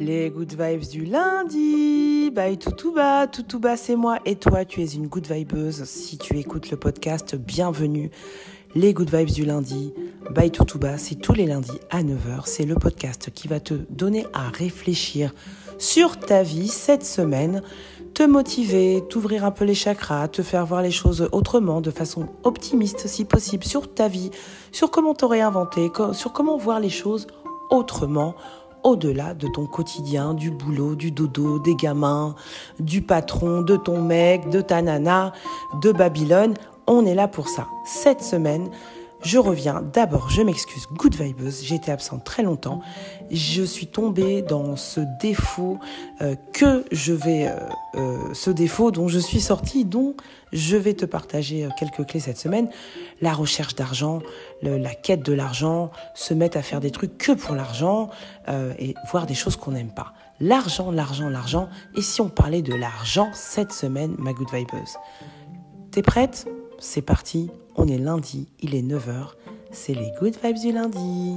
Les good vibes du lundi. Bye Toutouba. Toutouba, c'est moi. Et toi, tu es une good vibeuse. Si tu écoutes le podcast, bienvenue. Les good vibes du lundi. Bye Toutouba, c'est tous les lundis à 9h. C'est le podcast qui va te donner à réfléchir sur ta vie cette semaine, te motiver, t'ouvrir un peu les chakras, te faire voir les choses autrement, de façon optimiste si possible, sur ta vie, sur comment te réinventer, sur comment voir les choses autrement au-delà de ton quotidien, du boulot, du dodo, des gamins, du patron, de ton mec, de ta nana, de Babylone. On est là pour ça. Cette semaine, je reviens. D'abord, je m'excuse, good vibeuse, j'ai été absente très longtemps. Je suis tombée dans ce défaut euh, que je vais, euh, euh, ce défaut dont je suis sortie, dont je vais te partager quelques clés cette semaine. La recherche d'argent, la quête de l'argent, se mettre à faire des trucs que pour l'argent et voir des choses qu'on n'aime pas. L'argent, l'argent, l'argent. Et si on parlait de l'argent cette semaine, ma good vibeuse T'es prête? C'est parti, on est lundi, il est 9h, c'est les good vibes du lundi.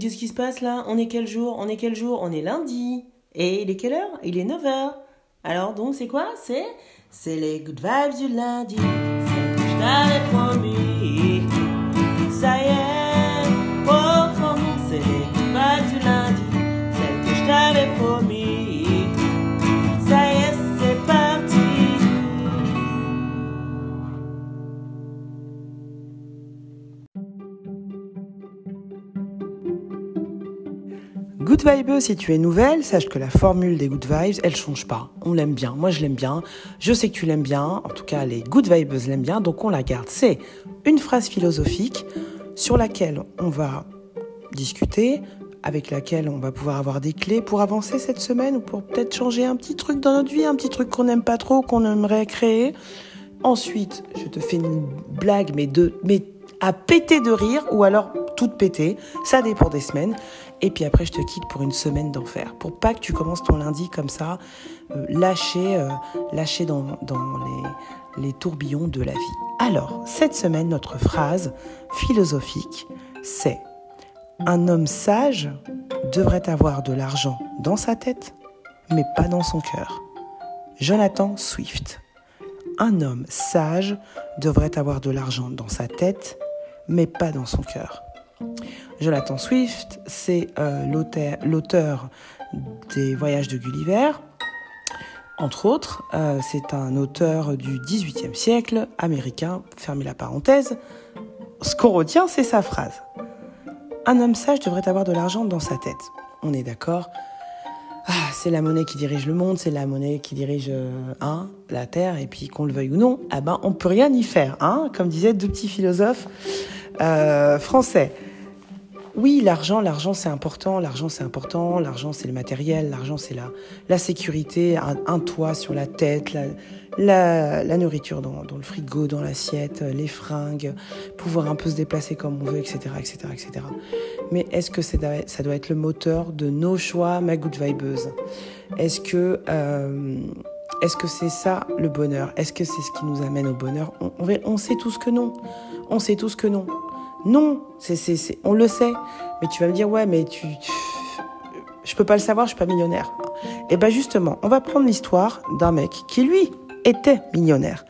Qu'est-ce qui se passe là? On est quel jour? On est quel jour? On est lundi. Et il est quelle heure? Il est 9h. Alors donc c'est quoi? C'est c'est les good vibes du lundi t'avais promis. Ça y est, c'est pas du lundi, celle que je t'avais promis. Good Vibe, si tu es nouvelle, sache que la formule des Good Vibes, elle change pas. On l'aime bien. Moi, je l'aime bien. Je sais que tu l'aimes bien. En tout cas, les Good Vibes l'aiment bien. Donc, on la garde. C'est une phrase philosophique sur laquelle on va discuter, avec laquelle on va pouvoir avoir des clés pour avancer cette semaine ou pour peut-être changer un petit truc dans notre vie, un petit truc qu'on n'aime pas trop, qu'on aimerait créer. Ensuite, je te fais une blague, mais, de, mais à péter de rire ou alors toute péter. Ça dépend des semaines. Et puis après, je te quitte pour une semaine d'enfer. Pour pas que tu commences ton lundi comme ça, euh, lâché, euh, dans, les, les tourbillons de la vie. Alors, cette semaine, notre phrase philosophique, c'est Un homme sage devrait avoir de l'argent dans sa tête, mais pas dans son cœur. Jonathan Swift. Un homme sage devrait avoir de l'argent dans sa tête, mais pas dans son cœur. Jonathan Swift, c'est euh, l'auteur des Voyages de Gulliver. Entre autres, euh, c'est un auteur du XVIIIe siècle, américain, fermez la parenthèse. Ce qu'on retient, c'est sa phrase. Un homme sage devrait avoir de l'argent dans sa tête. On est d'accord ah, c'est la monnaie qui dirige le monde, c'est la monnaie qui dirige euh, hein, la terre, et puis qu'on le veuille ou non, ah ben on peut rien y faire, hein, comme disaient deux petits philosophes français. Oui, l'argent, l'argent c'est important, l'argent c'est important, l'argent c'est le matériel, l'argent c'est la, la sécurité, un, toit sur la tête, la, la, nourriture dans, dans, le frigo, dans l'assiette, les fringues, pouvoir un peu se déplacer comme on veut, etc. etc., etc. Mais est-ce que ça doit être le moteur de nos choix, ma good vibeuse? Est-ce que... Euh, est-ce que c'est ça le bonheur? Est-ce que c'est ce qui nous amène au bonheur? On, on, on sait tous que non. On sait tous que non. Non, c'est, c'est, on le sait. Mais tu vas me dire, ouais, mais tu, tu, je peux pas le savoir, je suis pas millionnaire. Et eh ben justement, on va prendre l'histoire d'un mec qui lui était millionnaire.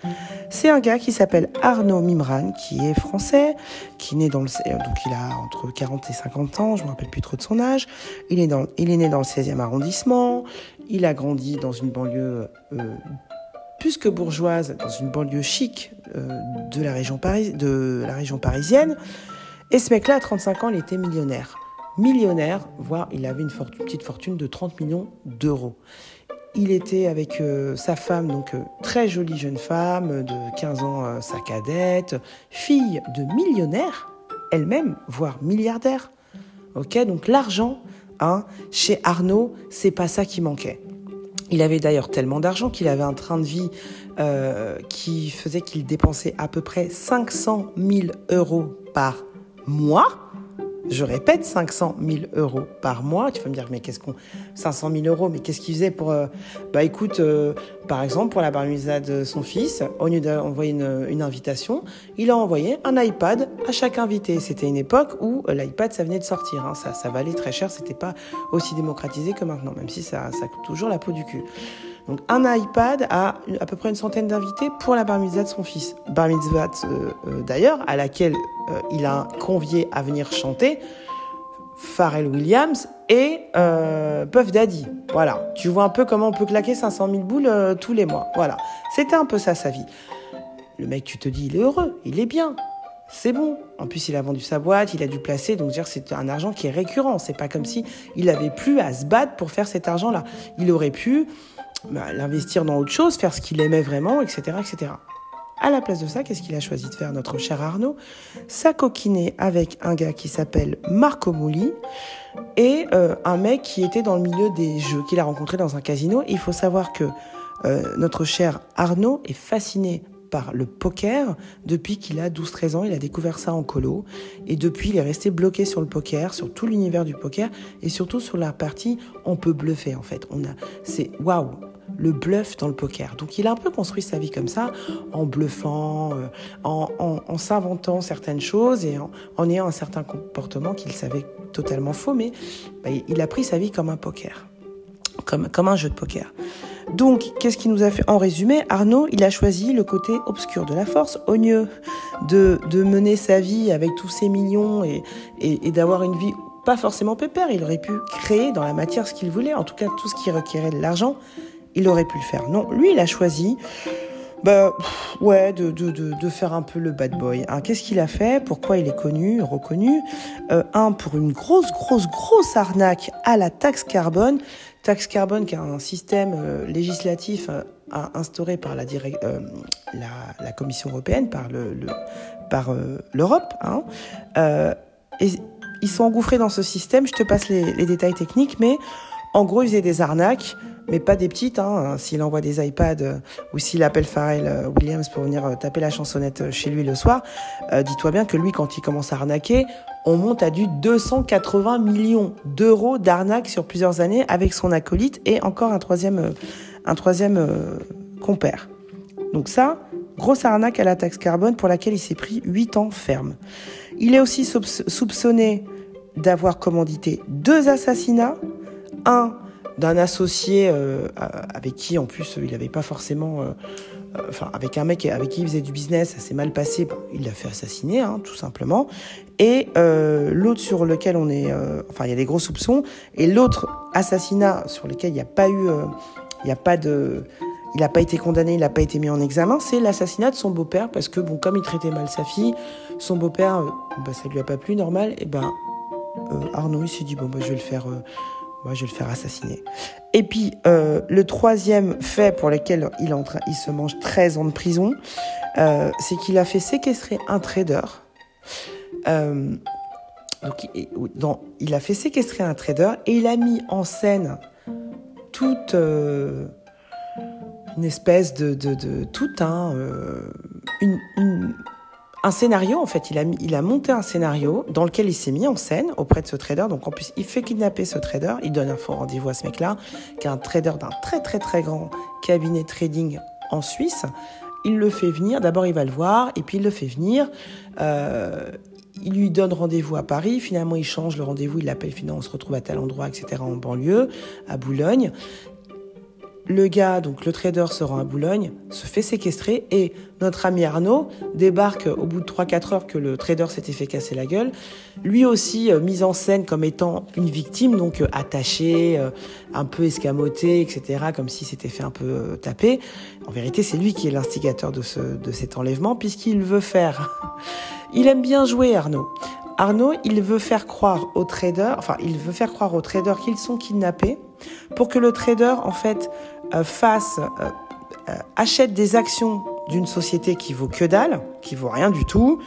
C'est un gars qui s'appelle Arnaud Mimran, qui est français, qui est dans le, euh, donc il a entre 40 et 50 ans, je me rappelle plus trop de son âge. Il est dans, il est né dans le 16e arrondissement. Il a grandi dans une banlieue euh, plus que bourgeoise, dans une banlieue chic euh, de, la région de la région parisienne. Et ce mec-là, à 35 ans, il était millionnaire. Millionnaire, voire il avait une, petite fortune de 30 millions d'euros. Il était avec euh, sa femme, donc euh, très jolie jeune femme de 15 ans, sa cadette, fille de millionnaire, elle-même, voire milliardaire. Ok, donc l'argent, hein, chez Arnaud, c'est pas ça qui manquait. Il avait d'ailleurs tellement d'argent qu'il avait un train de vie euh, qui faisait qu'il dépensait à peu près 500 000 euros par mois. je répète, 500 000 euros par mois. Tu vas me dire, mais qu'est-ce qu'on. 500 000 euros, mais qu'est-ce qu'il faisait pour. Euh, bah écoute, euh, par exemple, pour la bar de son fils, au lieu d'envoyer une, une, invitation, il a envoyé un iPad à chaque invité. C'était une époque où l'iPad, ça venait de sortir. Hein. Ça, ça valait très cher, c'était pas aussi démocratisé que maintenant, même si ça, ça coûte toujours la peau du cul. Donc un iPad à à peu près une centaine d'invités pour la bar mitzvah de son fils. Bar mitzvah euh, euh, d'ailleurs à laquelle euh, il a convié à venir chanter Pharrell Williams et Puff Daddy. Voilà, tu vois un peu comment on peut claquer 500 000 boules tous les mois. Voilà, c'était un peu ça sa vie. Le mec, tu te dis, il est heureux, il est bien, c'est bon. En plus, il a vendu sa boîte, il a dû placer, donc dire c'est un argent qui est récurrent. C'est pas comme si il avait plus à se battre pour faire cet argent-là. Il aurait pu bah, l'investir dans autre chose, faire ce qu'il aimait vraiment, etc., etc. À la place de ça, qu'est-ce qu'il a choisi de faire, notre cher Arnaud? S'acoquiner avec un gars qui s'appelle Marco Mouli et euh, un mec qui était dans le milieu des jeux, qu'il a rencontré dans un casino. il faut savoir que euh, notre cher Arnaud est fasciné par le poker depuis qu'il a 12-13 ans. Il a découvert ça en colo. Et depuis, il est resté bloqué sur le poker, sur tout l'univers du poker et surtout sur la partie on peut bluffer en fait. On a, c'est waouh, le bluff dans le poker. Donc il a un peu construit sa vie comme ça, en bluffant, euh, en, s'inventant certaines choses et en, ayant un certain comportement qu'il savait totalement faux, mais bah, il a pris sa vie comme un poker, comme, un jeu de poker. Donc, qu'est-ce qui nous a fait? En résumé, Arnaud, il a choisi le côté obscur de la force, au lieu de, mener sa vie avec tous ses millions et, et, et d'avoir une vie pas forcément pépère. Il aurait pu créer dans la matière ce qu'il voulait, en tout cas tout ce qui requérait de l'argent il aurait pu le faire. Non, lui, il a choisi, bah, ouais, de, de, de, faire un peu le bad boy. Hein. Qu'est-ce qu'il a fait? Pourquoi il est connu, reconnu? Euh, Un, pour une grosse, grosse, grosse arnaque à la taxe carbone. Taxe carbone qui est un système euh, législatif euh, instauré par la, la, Commission européenne, par le, par l'Europe. Hein. et ils sont engouffrés dans ce système. Je te passe les, les détails techniques, mais en gros, ils faisaient des arnaques mais pas des petites. Hein. S'il envoie des iPads euh, ou s'il appelle Pharrell euh, Williams pour venir euh, taper la chansonnette chez lui le soir, dis-toi bien que lui, quand il commence à arnaquer, on monte à du 280 millions d'euros d'arnaque sur plusieurs années avec son acolyte et encore un troisième, un troisième compère. Donc ça, grosse arnaque à la taxe carbone pour laquelle il s'est pris 8 ans ferme. Il est aussi soupçonné d'avoir commandité deux assassinats, un d'un associé euh, avec qui en plus il n'avait pas forcément euh, euh, enfin avec un mec avec qui il faisait du business ça s'est mal passé il l'a fait assassiner hein, tout simplement. Et l'autre sur lequel on est enfin il y a des gros soupçons et l'autre assassinat sur lequel il n'y a pas eu il n'y a pas de il n'a pas été condamné, il n'a pas été mis en examen, c'est l'assassinat de son beau-père, parce que bon, comme il traitait mal sa fille, son beau-père, bah, ça lui a pas plu, normal, et ben Arnaud il s'est dit bon bah, je vais le faire moi, je vais le faire assassiner. Et puis, euh, le troisième fait pour lequel il, se mange 13 ans de prison, euh, c'est qu'il a fait séquestrer un trader. Euh, donc, il a fait séquestrer un trader et il a mis en scène toute une espèce de, tout un une, un scénario, en fait, il a, monté un scénario dans lequel il s'est mis en scène auprès de ce trader. Donc en plus, il fait kidnapper ce trader, il donne un faux rendez-vous à ce mec-là, qui est un trader d'un très très très grand cabinet trading en Suisse. Il le fait venir, d'abord il va le voir, et puis il le fait venir. Euh, il lui donne rendez-vous à Paris, finalement il change le rendez-vous, il l'appelle, finalement on se retrouve à tel endroit, etc. en banlieue, à Boulogne. Le gars, donc le trader se rend à Boulogne, se fait séquestrer et notre ami Arnaud débarque au bout de 3-4 heures que le trader s'était fait casser la gueule. Lui aussi euh, mis en scène comme étant une victime, donc euh, attaché, euh, un peu escamoté, etc., comme s'il s'était fait un peu taper. En vérité, c'est lui qui est l'instigateur de, ce, de cet enlèvement puisqu'il veut faire... Il aime bien jouer Arnaud. Arnaud, il veut faire croire aux traders, enfin, il veut faire croire aux traders qu'ils sont kidnappés pour que le trader, en fait, euh, fasse, euh, euh, achète des actions d'une société qui vaut que dalle, qui vaut rien du tout.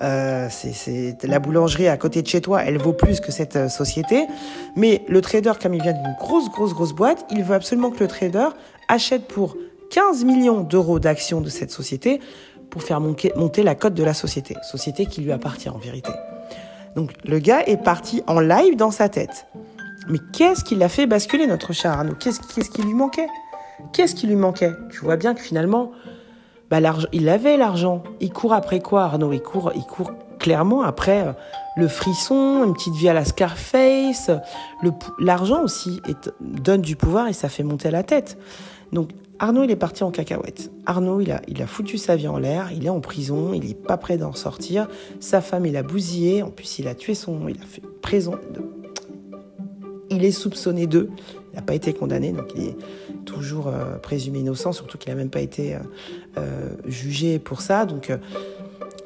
c'est la boulangerie à côté de chez toi, elle vaut plus que cette société. Mais le trader, comme il vient d'une grosse, grosse, grosse boîte, il veut absolument que le trader achète pour 15 millions d'euros d'actions de cette société pour faire monter la cote de la société, société qui lui appartient en vérité. Donc le gars est parti en live dans sa tête. Mais qu'est-ce qui l'a fait basculer, notre cher Arnaud? Qu'est-ce qui lui manquait? Qu'est-ce qui lui manquait? Tu vois bien que finalement, bah, il avait l'argent. Il court après quoi, Arnaud? Il court, il court clairement après euh, le frisson, une petite vie à la Scarface. L'argent aussi donne du pouvoir et ça fait monter la tête. Donc Arnaud, il est parti en cacahuète. Arnaud, il a, il a foutu sa vie en l'air, il est en prison, il n'est pas prêt d'en sortir. Sa femme, il a bousillé, en plus, il a tué son... Il a fait prison. Il est soupçonné d'eux. Il n'a pas été condamné, donc il est toujours euh, présumé innocent, surtout qu'il n'a même pas été euh, euh, jugé pour ça. Donc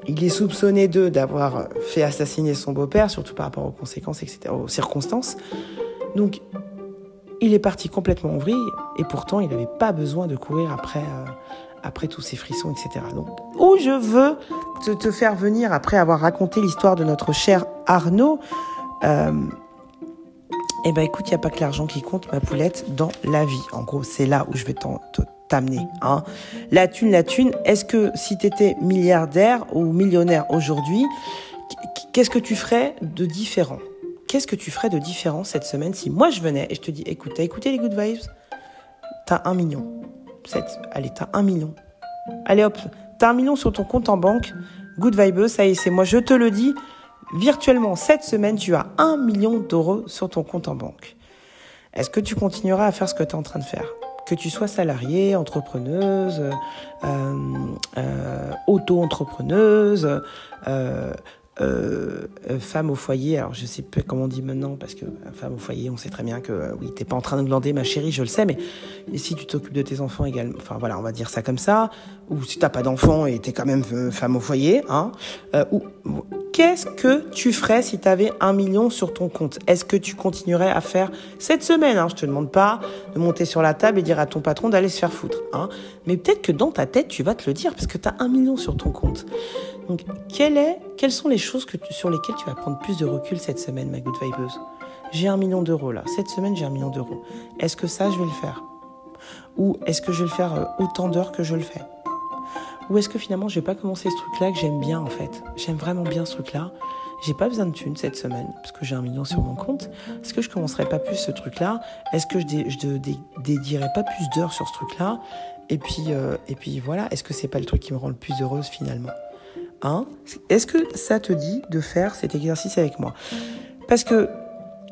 il est soupçonné d'avoir fait assassiner son beau-père, surtout par rapport aux conséquences, etc., aux circonstances. Donc, il est parti complètement en vrille, et pourtant, il n'avait pas besoin de courir après, après tous ces frissons, etc. Donc, où je veux te, faire venir, après avoir raconté l'histoire de notre cher Arnaud, eh ben écoute, il n'y a pas que l'argent qui compte, ma poulette, dans la vie. En gros, c'est là où je vais t'amener. Hein. La thune, la thune, est-ce que si tu étais milliardaire ou millionnaire aujourd'hui, qu'est-ce que tu ferais de différent? Qu'est-ce que tu ferais de différent cette semaine si moi je venais et je te dis, écoute, t'as écouté les Good Vibes? T'as un million. Allez, t'as un million. Allez hop, t'as un million sur ton compte en banque. Good Vibes, ça y est, c'est moi, je te le dis. Virtuellement, cette semaine, tu as un million d'euros sur ton compte en banque. Est-ce que tu continueras à faire ce que tu es en train de faire? Que tu sois salariée, entrepreneuse, euh, euh, auto-entrepreneuse, euh, euh, euh, femme au foyer, alors je sais pas comment on dit maintenant, parce que euh, femme au foyer, on sait très bien que euh, oui, t'es pas en train de glander, ma chérie, je le sais, mais si tu t'occupes de tes enfants également, enfin voilà, on va dire ça comme ça, ou si t'as pas d'enfants et t'es quand même femme au foyer, hein, ou qu'est-ce que tu ferais si tu avais un million sur ton compte? Est-ce que tu continuerais à faire cette semaine hein, Je te demande pas de monter sur la table et dire à ton patron d'aller se faire foutre, hein, mais peut-être que dans ta tête, tu vas te le dire parce que tu as un million sur ton compte. Donc, est, quelles sont les choses que sur lesquelles tu vas prendre plus de recul cette semaine, ma good vibeuse J'ai un million d'euros là. Cette semaine, j'ai un million d'euros. Est-ce que ça, je vais le faire? Ou est-ce que je vais le faire euh, autant d'heures que je le fais? Ou est-ce que finalement, je vais pas commencer ce truc-là que j'aime bien en fait? J'aime vraiment bien ce truc-là. J'ai pas besoin de thunes cette semaine parce que j'ai un million sur mon compte. Est-ce que je commencerai pas plus ce truc-là? Est-ce que je, je dédierai pas plus d'heures sur ce truc-là? Et puis, euh, et puis voilà. Est-ce que c'est pas le truc qui me rend le plus heureuse finalement? Hein? Est-ce que ça te dit de faire cet exercice avec moi? Parce que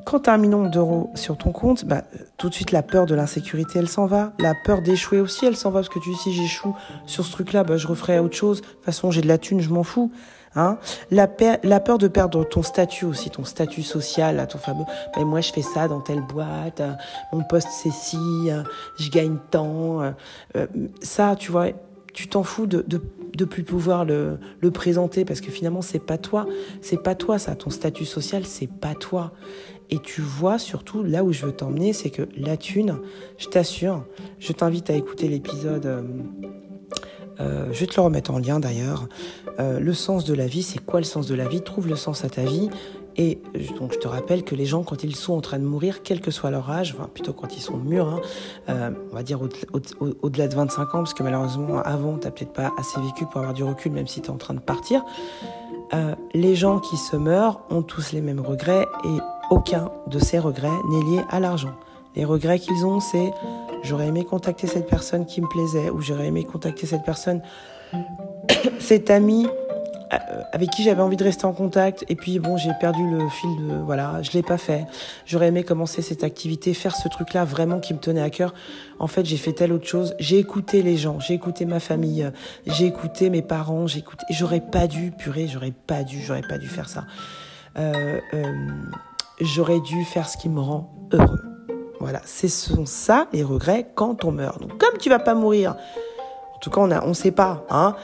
quand tu as un million d'euros sur ton compte, bah, tout de suite la peur de l'insécurité, elle s'en va. La peur d'échouer aussi, elle s'en va. Parce que tu dis, si j'échoue sur ce truc-là, bah, je referai autre chose. De toute façon, j'ai de la thune, je m'en fous. Hein la, la, peur de perdre ton statut aussi, ton statut social, ton fameux. Mais moi, je fais ça dans telle boîte. Euh, mon poste, c'est ci. Euh, je gagne tant. Euh, ça, tu vois, tu t'en fous de, de, de, plus pouvoir le, le présenter parce que finalement c'est pas toi, c'est pas toi ça, ton statut social c'est pas toi. Et tu vois surtout là où je veux t'emmener, c'est que la thune, je t'assure, je t'invite à écouter l'épisode. Euh, euh, je vais te le remettre en lien d'ailleurs. Euh, le sens de la vie, c'est quoi le sens de la vie? Trouve le sens à ta vie. Et donc je te rappelle que les gens, quand ils sont en train de mourir, quel que soit leur âge, enfin plutôt quand ils sont mûrs, hein, on va dire au-delà de 25 ans, parce que malheureusement avant, tu n'as peut-être pas assez vécu pour avoir du recul, même si tu es en train de partir, les gens qui se meurent ont tous les mêmes regrets et aucun de ces regrets n'est lié à l'argent. Les regrets qu'ils ont, c'est j'aurais aimé contacter cette personne qui me plaisait, ou j'aurais aimé contacter cette personne, cet ami euh, avec qui j'avais envie de rester en contact et puis bon j'ai perdu le fil de voilà je l'ai pas fait j'aurais aimé commencer cette activité faire ce truc là vraiment qui me tenait à cœur. En fait j'ai fait telle autre chose. J'ai écouté les gens. J'ai écouté ma famille. J'ai écouté mes parents. J'ai écouté j'aurais pas dû purée j'aurais pas dû j'aurais pas dû faire ça. Euh, euh, j'aurais dû faire ce qui me rend heureux. Voilà ce sont ça les regrets quand on meurt. Donc comme tu vas pas mourir en tout cas on on sait pas hein.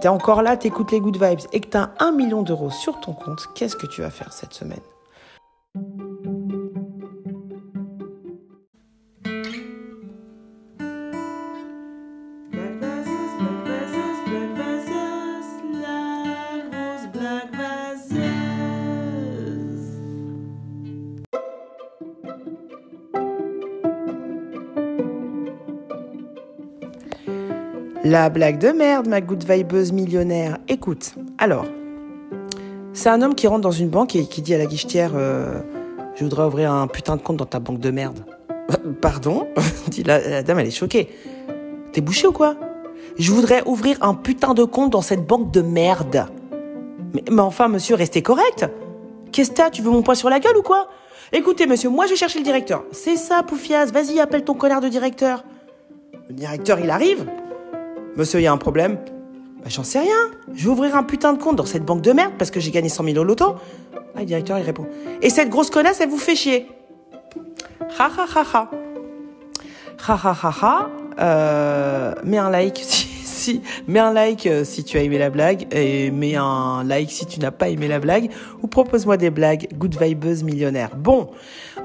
T'es encore là, t'écoutes les good vibes et que t'as un million d'euros sur ton compte, qu'est-ce que tu vas faire cette semaine? La blague de merde, ma good vibeuse millionnaire. Écoute, alors, C'est un homme qui rentre dans une banque et qui dit à la guichetière euh, Je voudrais ouvrir un putain de compte dans ta banque de merde. Pardon? Dit la, dame, elle est choquée. T'es bouché ou quoi? Je voudrais ouvrir un putain de compte dans cette banque de merde. Mais, enfin, monsieur, restez correct. Qu'est-ce que Tu veux mon poing sur la gueule ou quoi? Écoutez, monsieur, moi je vais chercher le directeur. C'est ça, Poufias, vas-y, appelle ton connard de directeur. Le directeur, il arrive. Monsieur, il y a un problème. Bah, j'en sais rien. Je vais ouvrir un putain de compte dans cette banque de merde parce que j'ai gagné 100 000 au loto. Ah, le directeur, il répond. Et cette grosse connasse, elle vous fait chier. Ha ha ha ha. Ha ha ha ha. Euh, mets un like si, mets euh, si tu as aimé la blague et mets un like si tu n'as pas aimé la blague ou propose-moi des blagues. Good vibeuse millionnaire. Bon,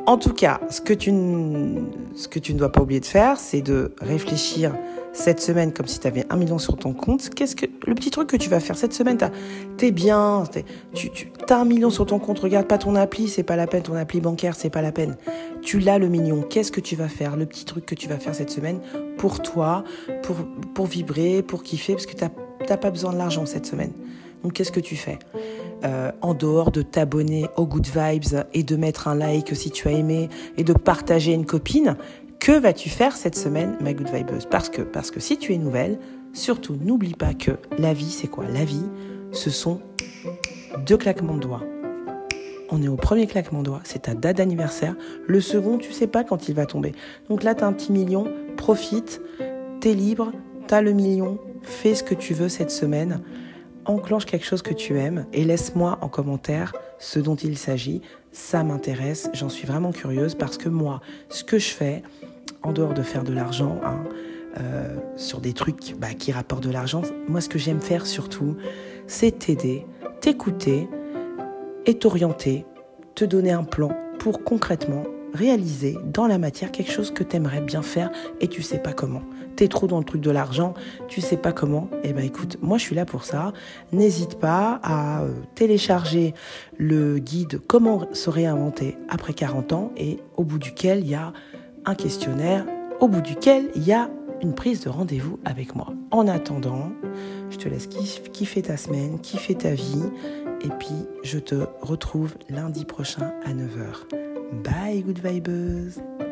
en tout cas, ce que tu ne dois pas oublier de faire, c'est de réfléchir cette semaine comme si tu avais un million sur ton compte. Qu'est-ce que le petit truc que tu vas faire cette semaine T'es bien, tu, tu as un million sur ton compte. Regarde pas ton appli, c'est pas la peine. Ton appli bancaire, c'est pas la peine. Tu l'as le million. Qu'est-ce que tu vas faire Le petit truc que tu vas faire cette semaine pour toi, pour pour vibrer, pour kiffer, parce que t'as pas besoin de l'argent cette semaine. Donc qu'est-ce que tu fais? Euh, En dehors de t'abonner aux Good Vibes et de mettre un like si tu as aimé et de partager une copine, que vas-tu faire cette semaine, ma good vibeuse? Parce que, parce que si tu es nouvelle, surtout n'oublie pas que la vie, c'est quoi? La vie, ce sont deux claquements de doigts. On est au premier claquement de doigts, c'est ta date d'anniversaire. Le second, tu sais pas quand il va tomber. Donc là, tu as un petit million, profite, t'es libre, t'as le million, fais ce que tu veux cette semaine enclenche quelque chose que tu aimes et laisse-moi en commentaire ce dont il s'agit. Ça m'intéresse, j'en suis vraiment curieuse parce que moi, ce que je fais, en dehors de faire de l'argent, hein, euh, sur des trucs bah, qui rapportent de l'argent, moi ce que j'aime faire surtout, c'est t'aider, t'écouter et t'orienter, te donner un plan pour concrètement réaliser dans la matière quelque chose que tu aimerais bien faire et tu sais pas comment. Tu es trop dans le truc de l'argent, tu sais pas comment. Eh ben écoute, moi je suis là pour ça. N'hésite pas à euh, télécharger le guide Comment se réinventer après 40 ans et au bout duquel il y a un questionnaire, au bout duquel il y a une prise de rendez-vous avec moi. En attendant, je te laisse kiffer ta semaine, kiffer ta vie et puis je te retrouve lundi prochain à 9h. Bye, good vibes!